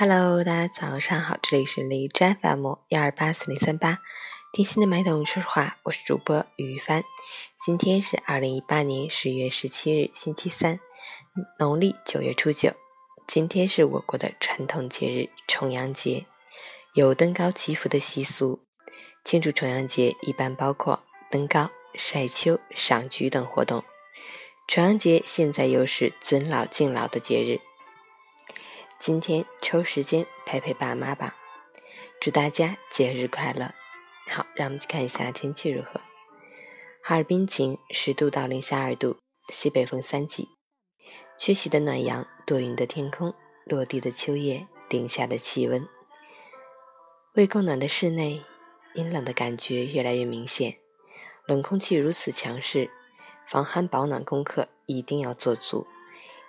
Hello，大家早上好，这里是荔枝 FM 幺二八四零三八，听心的麦董说实话，我是主播于帆。今天是二零一八年十月十七日，星期三，农历九月初九。今天是我国的传统节日重阳节，有登高祈福的习俗。庆祝重阳节一般包括登高、晒秋、赏菊等活动。重阳节现在又是尊老敬老的节日。今天抽时间陪陪爸妈吧，祝大家节日快乐。好，让我们去看一下天气如何。哈尔滨晴，十度到零下二度，西北风三级。缺席的暖阳，多云的天空，落地的秋叶，零下的气温。未供暖的室内，阴冷的感觉越来越明显。冷空气如此强势，防寒保暖功课一定要做足。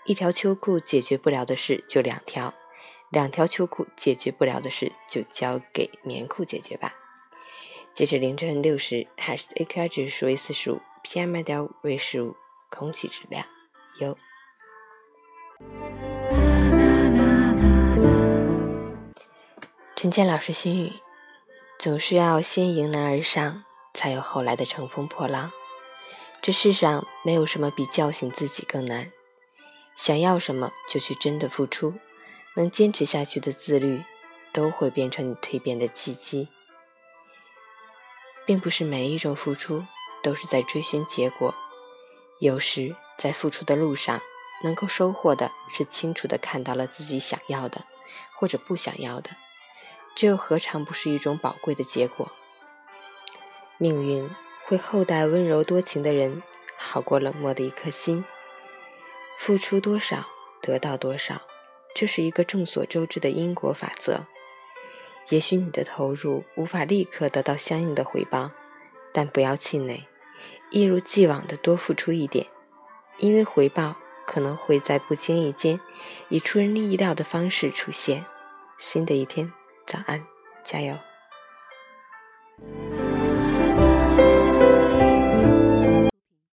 一条秋裤解决不了的事就两条，两条秋裤解决不了的事就交给棉裤解决吧。截止凌晨六时，海市 AQI 指数为四十五，PM 二点五为十五，空气质量优。陈建老师心语：总是要先迎难而上，才有后来的乘风破浪。这世上没有什么比叫醒自己更难。想要什么就去真的付出，能坚持下去的自律，都会变成你蜕变的契机。并不是每一种付出都是在追寻结果，有时在付出的路上，能够收获的是清楚的看到了自己想要的或者不想要的，这又何尝不是一种宝贵的结果？命运会厚待温柔多情的人，好过冷漠的一颗心。付出多少，得到多少，这是一个众所周知的因果法则。也许你的投入无法立刻得到相应的回报，但不要气馁，一如既往的多付出一点，因为回报可能会在不经意间，以出人意料的方式出现。新的一天，早安，加油！